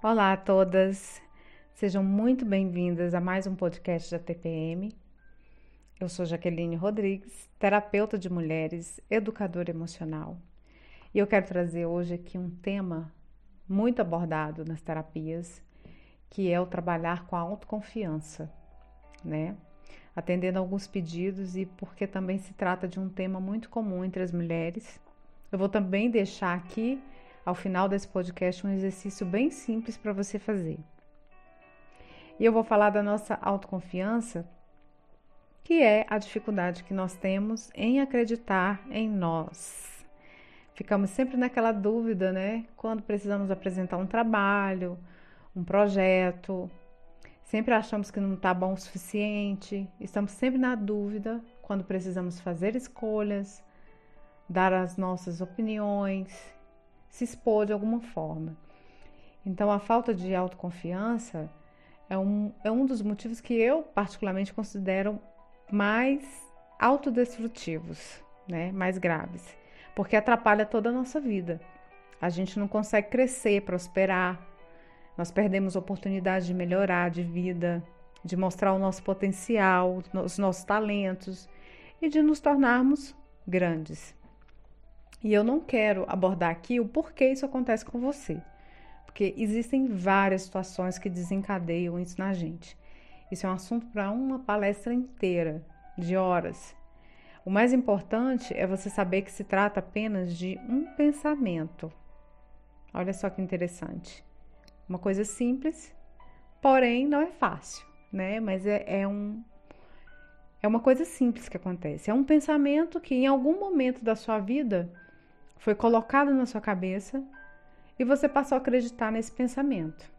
Olá a todas, sejam muito bem-vindas a mais um podcast da TPM. Eu sou Jaqueline Rodrigues, terapeuta de mulheres, educadora emocional, e eu quero trazer hoje aqui um tema muito abordado nas terapias, que é o trabalhar com a autoconfiança, né? Atendendo alguns pedidos e porque também se trata de um tema muito comum entre as mulheres. Eu vou também deixar aqui ao final desse podcast um exercício bem simples para você fazer. E eu vou falar da nossa autoconfiança, que é a dificuldade que nós temos em acreditar em nós. Ficamos sempre naquela dúvida, né? Quando precisamos apresentar um trabalho, um projeto, sempre achamos que não está bom o suficiente, estamos sempre na dúvida quando precisamos fazer escolhas, dar as nossas opiniões se expor de alguma forma. Então, a falta de autoconfiança é um, é um dos motivos que eu, particularmente, considero mais autodestrutivos, né? mais graves, porque atrapalha toda a nossa vida. A gente não consegue crescer, prosperar, nós perdemos oportunidade de melhorar de vida, de mostrar o nosso potencial, os nossos talentos e de nos tornarmos grandes. E eu não quero abordar aqui o porquê isso acontece com você, porque existem várias situações que desencadeiam isso na gente. Isso é um assunto para uma palestra inteira, de horas. O mais importante é você saber que se trata apenas de um pensamento. Olha só que interessante. Uma coisa simples, porém não é fácil, né? Mas é, é um, é uma coisa simples que acontece. É um pensamento que em algum momento da sua vida foi colocado na sua cabeça e você passou a acreditar nesse pensamento.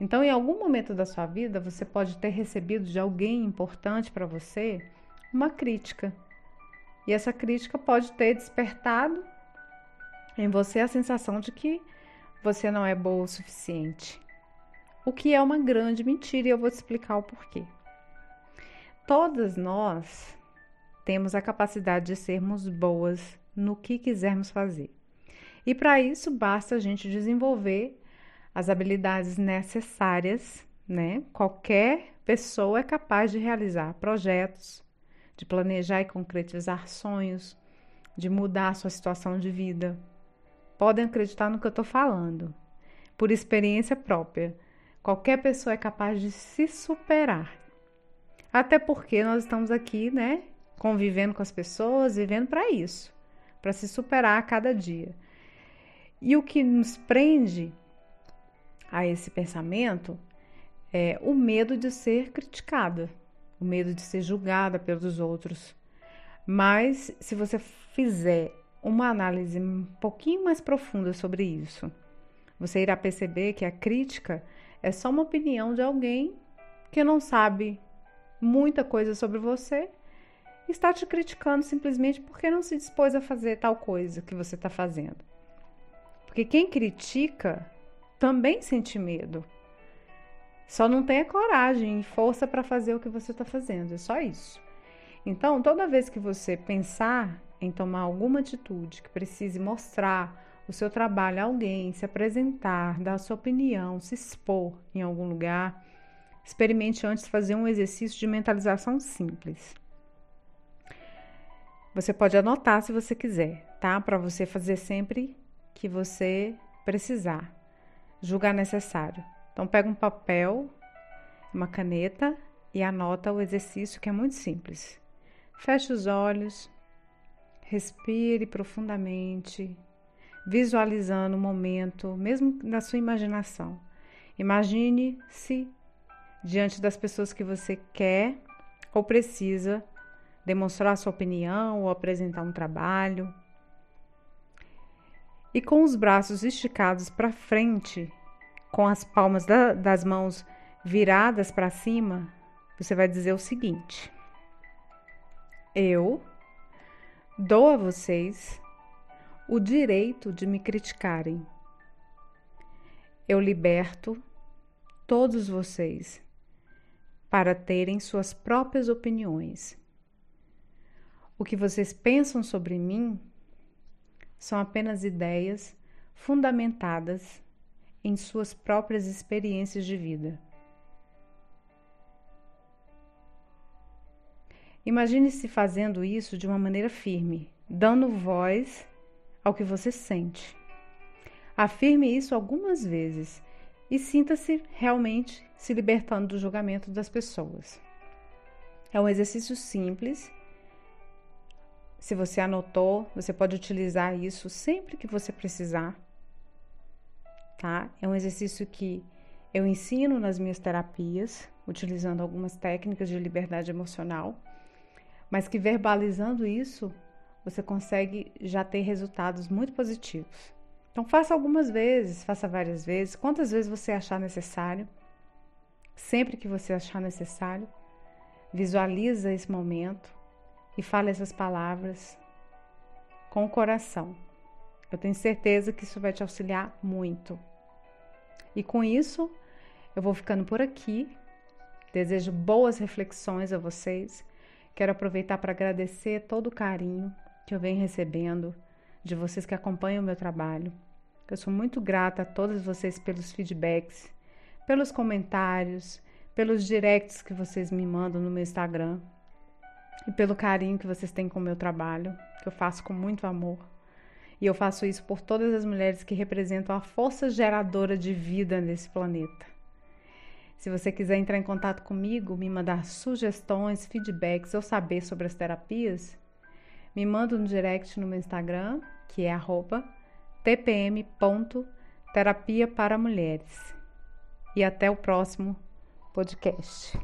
Então, em algum momento da sua vida, você pode ter recebido de alguém importante para você uma crítica. E essa crítica pode ter despertado em você a sensação de que você não é boa o suficiente. O que é uma grande mentira e eu vou te explicar o porquê. Todas nós temos a capacidade de sermos boas no que quisermos fazer. E para isso basta a gente desenvolver as habilidades necessárias, né? Qualquer pessoa é capaz de realizar projetos, de planejar e concretizar sonhos, de mudar a sua situação de vida. Podem acreditar no que eu estou falando. Por experiência própria, qualquer pessoa é capaz de se superar. Até porque nós estamos aqui, né? Convivendo com as pessoas, vivendo para isso para se superar a cada dia. E o que nos prende a esse pensamento é o medo de ser criticada, o medo de ser julgada pelos outros. Mas se você fizer uma análise um pouquinho mais profunda sobre isso, você irá perceber que a crítica é só uma opinião de alguém que não sabe muita coisa sobre você está te criticando simplesmente porque não se dispôs a fazer tal coisa que você está fazendo. Porque quem critica também sente medo. Só não tem a coragem e força para fazer o que você está fazendo. É só isso. Então, toda vez que você pensar em tomar alguma atitude que precise mostrar o seu trabalho a alguém, se apresentar, dar a sua opinião, se expor em algum lugar, experimente antes fazer um exercício de mentalização simples. Você pode anotar se você quiser, tá? Para você fazer sempre que você precisar, julgar necessário. Então, pega um papel, uma caneta e anota o exercício que é muito simples. Feche os olhos, respire profundamente, visualizando o momento, mesmo na sua imaginação. Imagine-se diante das pessoas que você quer ou precisa demonstrar sua opinião ou apresentar um trabalho. E com os braços esticados para frente, com as palmas da, das mãos viradas para cima, você vai dizer o seguinte: Eu dou a vocês o direito de me criticarem. Eu liberto todos vocês para terem suas próprias opiniões o que vocês pensam sobre mim são apenas ideias fundamentadas em suas próprias experiências de vida. Imagine-se fazendo isso de uma maneira firme, dando voz ao que você sente. Afirme isso algumas vezes e sinta-se realmente se libertando do julgamento das pessoas. É um exercício simples. Se você anotou, você pode utilizar isso sempre que você precisar. Tá? É um exercício que eu ensino nas minhas terapias, utilizando algumas técnicas de liberdade emocional mas que verbalizando isso, você consegue já ter resultados muito positivos. Então faça algumas vezes, faça várias vezes, quantas vezes você achar necessário. Sempre que você achar necessário, visualiza esse momento e fale essas palavras com o coração. Eu tenho certeza que isso vai te auxiliar muito. E com isso, eu vou ficando por aqui. Desejo boas reflexões a vocês Quero aproveitar para agradecer todo o carinho que eu venho recebendo de vocês que acompanham o meu trabalho. Eu sou muito grata a todos vocês pelos feedbacks, pelos comentários, pelos directs que vocês me mandam no meu Instagram e pelo carinho que vocês têm com o meu trabalho, que eu faço com muito amor. E eu faço isso por todas as mulheres que representam a força geradora de vida nesse planeta. Se você quiser entrar em contato comigo, me mandar sugestões, feedbacks ou saber sobre as terapias, me manda no direct no meu Instagram, que é tpm.terapia para mulheres. E até o próximo podcast.